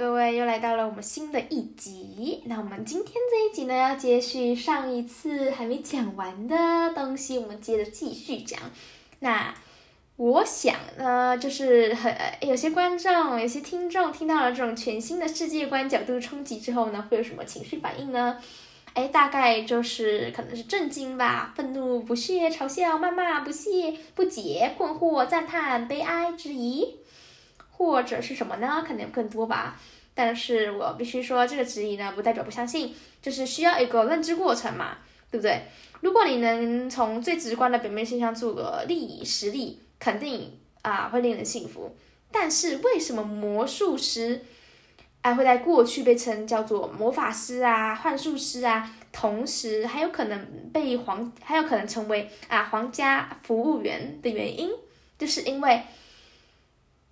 各位又来到了我们新的一集。那我们今天这一集呢，要接续上一次还没讲完的东西，我们接着继续讲。那我想呢，就是很有些观众、有些听众听到了这种全新的世界观角度冲击之后呢，会有什么情绪反应呢？哎，大概就是可能是震惊吧，愤怒、不屑、嘲笑、谩骂、不屑、不解、困惑、赞叹、悲哀、质疑。或者是什么呢？可能有更多吧。但是我必须说，这个质疑呢，不代表不相信，就是需要一个认知过程嘛，对不对？如果你能从最直观的表面现象做个例实例，肯定啊会令人信服。但是为什么魔术师哎会在过去被称叫做魔法师啊、幻术师啊，同时还有可能被皇还有可能成为啊皇家服务员的原因，就是因为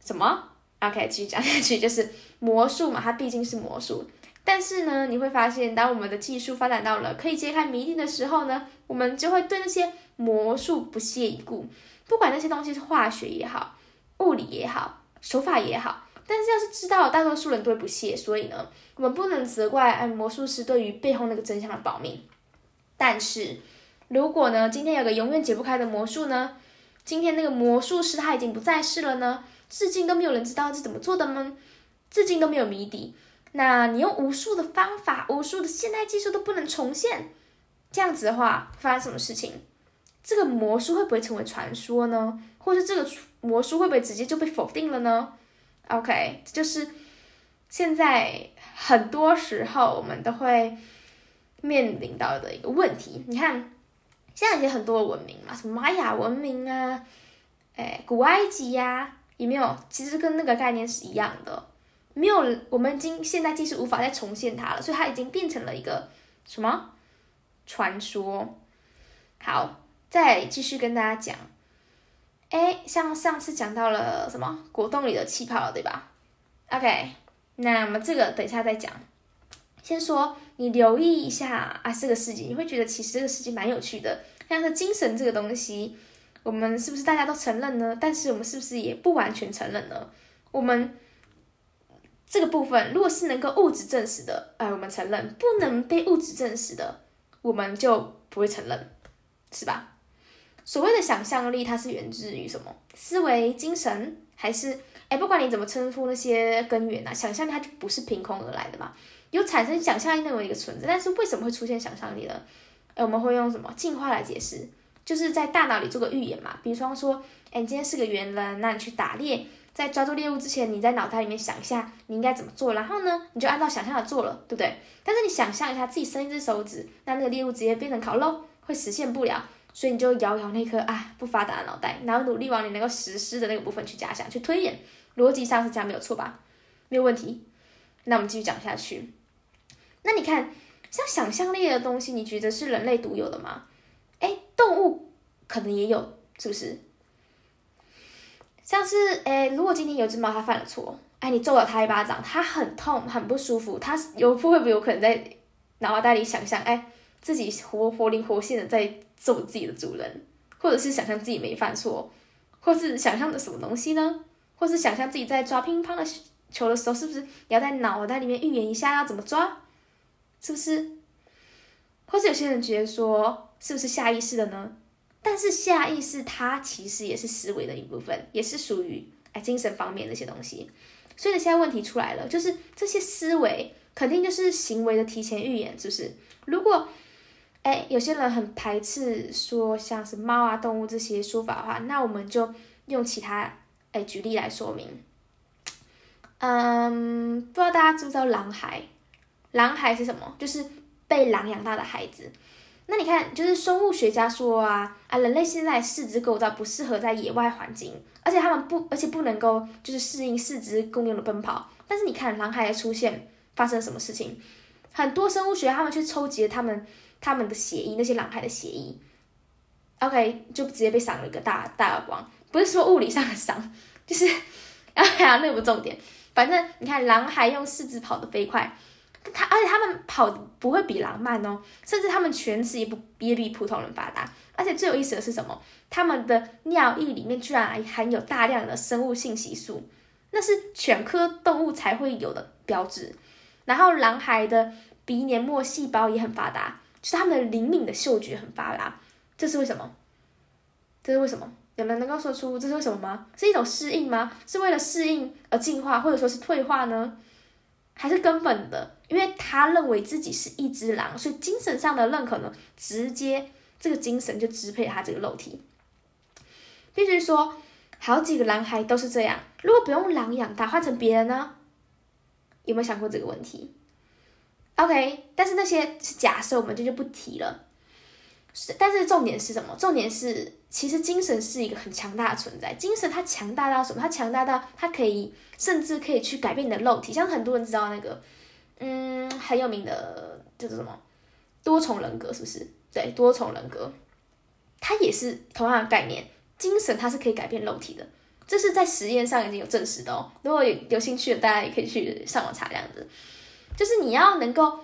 什么？OK，继续讲下去，就是魔术嘛，它毕竟是魔术。但是呢，你会发现，当我们的技术发展到了可以揭开谜底的时候呢，我们就会对那些魔术不屑一顾。不管那些东西是化学也好，物理也好，手法也好，但是要是知道大多数人都会不屑，所以呢，我们不能责怪哎魔术师对于背后那个真相的保密。但是如果呢，今天有个永远解不开的魔术呢，今天那个魔术师他已经不在世了呢？至今都没有人知道是怎么做的吗？至今都没有谜底。那你用无数的方法、无数的现代技术都不能重现，这样子的话，发生什么事情？这个魔术会不会成为传说呢？或是这个魔术会不会直接就被否定了呢？OK，这就是现在很多时候我们都会面临到的一个问题。你看，现在也很多文明嘛，什么玛雅文明啊，哎，古埃及呀。有没有？其实跟那个概念是一样的，没有，我们已经现代技术无法再重现它了，所以它已经变成了一个什么传说？好，再继续跟大家讲，哎，像上次讲到了什么果冻里的气泡，对吧？OK，那么这个等一下再讲。先说你留意一下啊，这个世界你会觉得其实这个世界蛮有趣的，像是精神这个东西。我们是不是大家都承认呢？但是我们是不是也不完全承认呢？我们这个部分，如果是能够物质证实的，哎，我们承认；不能被物质证实的，我们就不会承认，是吧？所谓的想象力，它是源自于什么？思维、精神，还是哎，不管你怎么称呼那些根源啊，想象力它就不是凭空而来的嘛？有产生想象力那么一个存在，但是为什么会出现想象力呢？哎，我们会用什么进化来解释？就是在大脑里做个预演嘛，比方说，哎，你今天是个猿人，那你去打猎，在抓住猎物之前，你在脑袋里面想一下你应该怎么做，然后呢，你就按照想象的做了，对不对？但是你想象一下自己伸一只手指，那那个猎物直接变成烤肉，会实现不了，所以你就摇摇那颗啊不发达的脑袋，然后努力往你能够实施的那个部分去假想、去推演，逻辑上是这样没有错吧？没有问题。那我们继续讲下去。那你看，像想象力的东西，你觉得是人类独有的吗？动物可能也有，是不是？像是哎，如果今天有只猫它犯了错，哎，你揍了它一巴掌，它很痛很不舒服，它有会不会有可能在脑袋里想象，哎，自己活活灵活现的在揍自己的主人，或者是想象自己没犯错，或是想象的什么东西呢？或是想象自己在抓乒乓的球的时候，是不是也要在脑袋里面预言一下要怎么抓？是不是？或是有些人觉得说。是不是下意识的呢？但是下意识它其实也是思维的一部分，也是属于哎精神方面那些东西。所以，现在问题出来了，就是这些思维肯定就是行为的提前预演，是不是？如果哎有些人很排斥说像是猫啊动物这些说法的话，那我们就用其他哎举例来说明。嗯，不知道大家知不知道狼孩？狼孩是什么？就是被狼养大的孩子。那你看，就是生物学家说啊啊，人类现在四肢构造不适合在野外环境，而且他们不，而且不能够就是适应四肢共用的奔跑。但是你看狼孩的出现发生什么事情？很多生物学他们去抽集了他们他们的血液，那些狼孩的血液，OK 就直接被赏了一个大大耳光。不是说物理上的伤，就是哎呀，那不重点。反正你看狼孩用四肢跑得飞快。他而且他们跑不会比狼慢哦，甚至他们犬齿也不也比普通人发达。而且最有意思的是什么？他们的尿液里面居然含有大量的生物性激素。那是犬科动物才会有的标志。然后狼孩的鼻黏膜细胞也很发达，就是它们的灵敏的嗅觉很发达。这是为什么？这是为什么？有人能够说出这是为什么吗？是一种适应吗？是为了适应而进化，或者说是退化呢？还是根本的？因为他认为自己是一只狼，所以精神上的认可呢，直接这个精神就支配他这个肉体。必须说，好几个男孩都是这样。如果不用狼养大，换成别人呢？有没有想过这个问题？OK，但是那些是假设，我们就就不提了。是，但是重点是什么？重点是，其实精神是一个很强大的存在。精神它强大到什么？它强大到它可以，甚至可以去改变你的肉体。像很多人知道那个，嗯，很有名的叫做什么多重人格，是不是？对，多重人格，它也是同样的概念。精神它是可以改变肉体的。这是在实验上已经有证实的哦。如果有有兴趣的，大家也可以去上网查这样子。就是你要能够，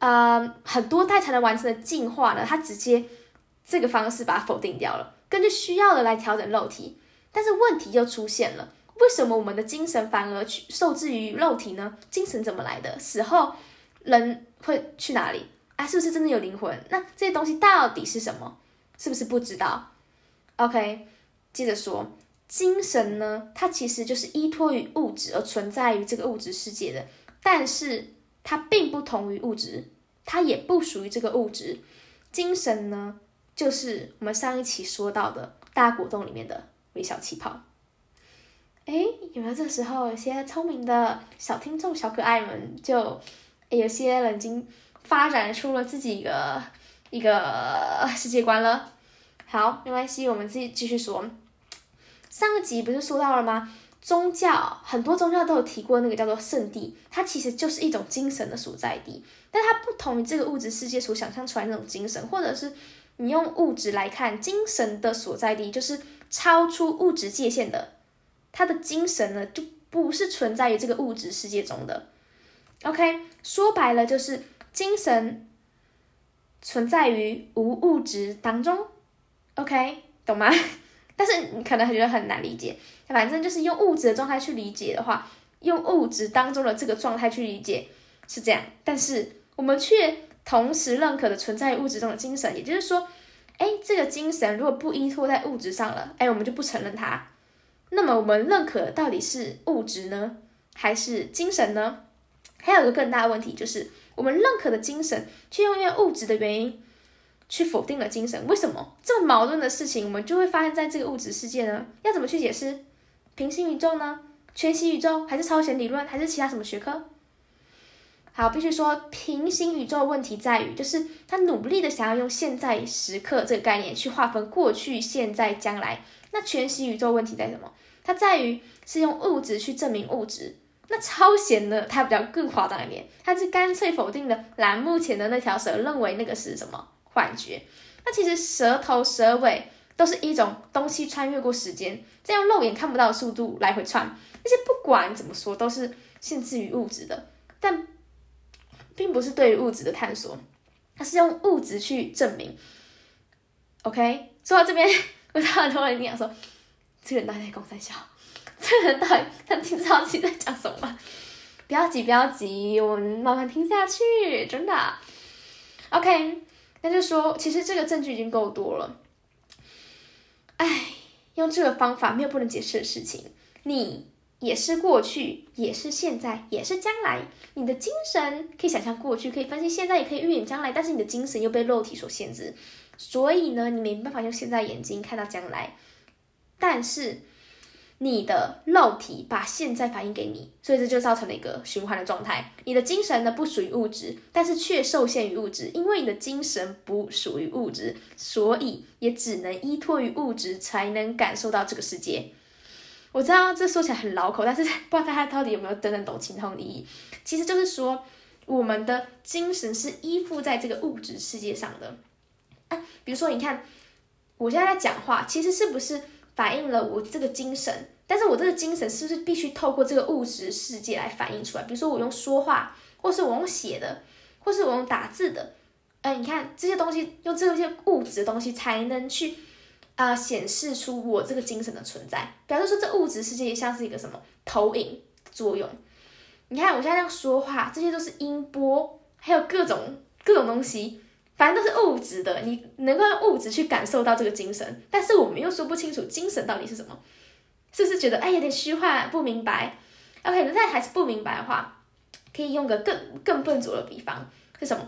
呃，很多代才能完成的进化呢，它直接这个方式把它否定掉了，根据需要的来调整肉体。但是问题又出现了，为什么我们的精神反而去受制于肉体呢？精神怎么来的？死后人会去哪里？啊，是不是真的有灵魂？那这些东西到底是什么？是不是不知道？OK，接着说。精神呢，它其实就是依托于物质而存在于这个物质世界的，但是它并不同于物质，它也不属于这个物质。精神呢，就是我们上一期说到的大果冻里面的微小气泡。哎，有没有这时候有些聪明的小听众、小可爱们，就有些人已经发展出了自己一个一个世界观了？好，没关系，我们自己继续说。上个集不是说到了吗？宗教很多宗教都有提过那个叫做圣地，它其实就是一种精神的所在地，但它不同于这个物质世界所想象出来那种精神，或者是你用物质来看精神的所在地，就是超出物质界限的，它的精神呢就不是存在于这个物质世界中的。OK，说白了就是精神存在于无物质当中。OK，懂吗？但是你可能觉得很难理解，反正就是用物质的状态去理解的话，用物质当中的这个状态去理解是这样。但是我们却同时认可的存在于物质中的精神，也就是说，哎，这个精神如果不依托在物质上了，哎，我们就不承认它。那么我们认可到底是物质呢，还是精神呢？还有一个更大的问题就是，我们认可的精神却用因为物质的原因。去否定了精神，为什么这么矛盾的事情，我们就会发生在这个物质世界呢？要怎么去解释平行宇宙呢？全息宇宙还是超弦理论，还是其他什么学科？好，必须说平行宇宙问题在于，就是他努力的想要用现在时刻这个概念去划分过去、现在、将来。那全息宇宙问题在什么？它在于是用物质去证明物质。那超弦呢？它比较更夸张一点，它是干脆否定了栏目前的那条蛇，认为那个是什么？幻觉，那其实蛇头蛇尾都是一种东西穿越过时间，再用肉眼看不到的速度来回窜。那些不管怎么说都是限制于物质的，但并不是对于物质的探索，它是用物质去证明。OK，说到这边，我知道很多人一定要说，这个人到底在公三笑，这个人到底他听知道自己在讲什么？不要急，不要急，我们慢慢听下去，真的。OK。那就说，其实这个证据已经够多了。哎，用这个方法没有不能解释的事情。你也是过去，也是现在，也是将来。你的精神可以想象过去，可以分析现在，也可以预言将来。但是你的精神又被肉体所限制，所以呢，你没办法用现在眼睛看到将来。但是。你的肉体把现在反映给你，所以这就造成了一个循环的状态。你的精神呢不属于物质，但是却受限于物质，因为你的精神不属于物质，所以也只能依托于物质才能感受到这个世界。我知道这说起来很绕口，但是不知道大家到底有没有真正懂其中的意义。其实就是说，我们的精神是依附在这个物质世界上的。啊，比如说，你看我现在在讲话，其实是不是？反映了我这个精神，但是我这个精神是不是必须透过这个物质世界来反映出来？比如说我用说话，或是我用写的，或是我用打字的，哎，你看这些东西，用这些物质的东西才能去，啊显示出我这个精神的存在，表示说这物质世界像是一个什么投影作用。你看我现在这样说话，这些都是音波，还有各种各种东西，反正都是物质的，你能够用物质去感受到这个精神，但是我们又说不清楚精神到底是什么，是不是觉得哎有点虚幻不明白？OK，那还是不明白的话，可以用个更更笨拙的比方是什么？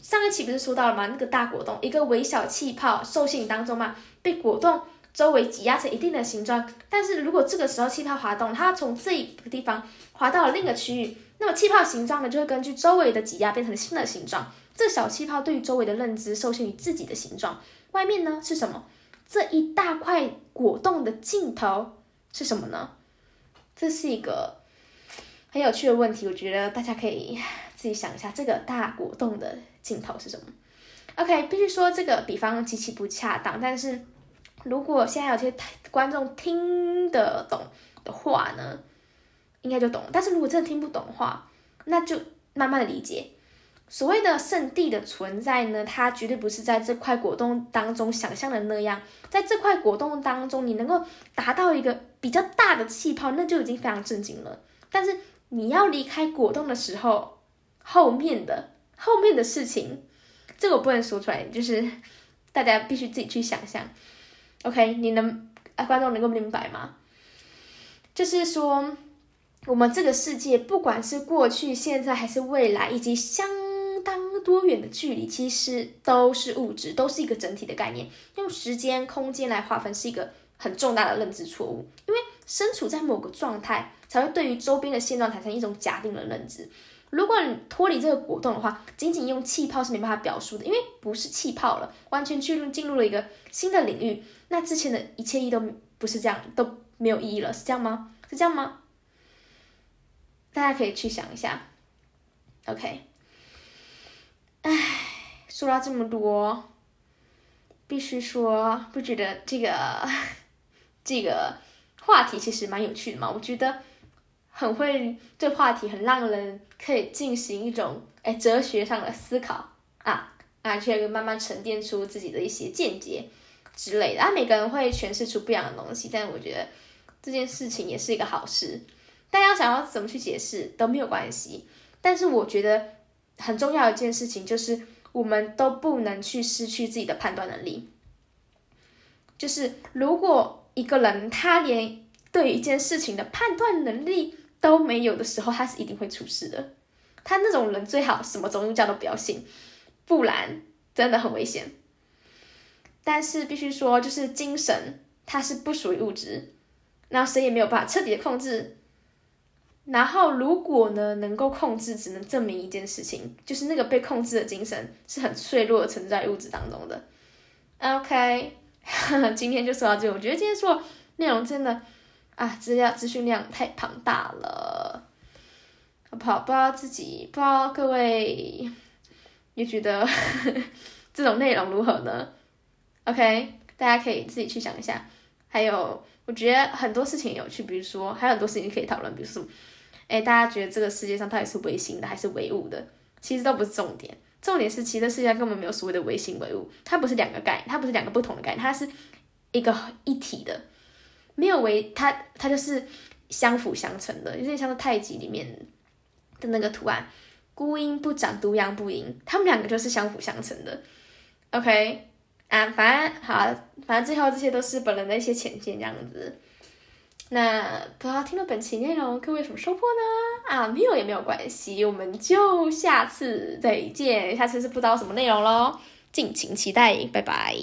上一期不是说到了吗？那个大果冻，一个微小气泡受信当中嘛，被果冻周围挤压成一定的形状，但是如果这个时候气泡滑动，它从这个地方滑到了另一个区域，那么气泡形状呢就会根据周围的挤压变成新的形状。这小气泡对于周围的认知受限于自己的形状。外面呢是什么？这一大块果冻的尽头是什么呢？这是一个很有趣的问题，我觉得大家可以自己想一下，这个大果冻的尽头是什么？OK，必须说这个比方极其不恰当，但是。如果现在有些观众听得懂的话呢，应该就懂。但是如果真的听不懂的话，那就慢慢的理解。所谓的圣地的存在呢，它绝对不是在这块果冻当中想象的那样。在这块果冻当中，你能够达到一个比较大的气泡，那就已经非常震惊了。但是你要离开果冻的时候，后面的后面的事情，这个我不能说出来，就是大家必须自己去想象。OK，你能啊，观众能够明白吗？就是说，我们这个世界，不管是过去、现在还是未来，以及相多远的距离，其实都是物质，都是一个整体的概念。用时间、空间来划分，是一个很重大的认知错误。因为身处在某个状态，才会对于周边的现状产生一种假定的认知。如果你脱离这个果冻的话，仅仅用气泡是没办法表述的，因为不是气泡了，完全进入进入了一个新的领域。那之前的一切意都不是这样，都没有意义了，是这样吗？是这样吗？大家可以去想一下。OK，唉，说了这么多，必须说，不觉得这个 这个话题其实蛮有趣的吗？我觉得。很会这话题，很让人可以进行一种哎哲学上的思考啊啊，去慢慢沉淀出自己的一些见解之类的。啊，每个人会诠释出不一样的东西，但我觉得这件事情也是一个好事。大家想要怎么去解释都没有关系，但是我觉得很重要一件事情就是，我们都不能去失去自己的判断能力。就是如果一个人他连对一件事情的判断能力，都没有的时候，他是一定会出事的。他那种人最好什么宗教都不要信，不然真的很危险。但是必须说，就是精神它是不属于物质，那谁也没有办法彻底的控制。然后如果呢能够控制，只能证明一件事情，就是那个被控制的精神是很脆弱的存在物质当中的。OK，今天就说到这，我觉得今天说内容真的。啊，资料资讯量太庞大了，好不好？不知道自己，不知道各位也觉得 这种内容如何呢？OK，大家可以自己去想一下。还有，我觉得很多事情有趣，比如说还有很多事情可以讨论，比如说，哎，大家觉得这个世界上到底是唯心的还是唯物的？其实都不是重点，重点是其实世界上根本没有所谓的唯心唯物，它不是两个概念，它不是两个不同的概念，它是一个一体的。没有为它，它就是相辅相成的，有点像是太极里面的那个图案，孤阴不长，独阳不盈，他们两个就是相辅相成的。OK，啊，反正好，反正最后这些都是本人的一些浅见，这样子。那不知道听了本期内容，各位有什么收获呢？啊，没有也没有关系，我们就下次再见，下次是不知道什么内容喽，敬请期待，拜拜。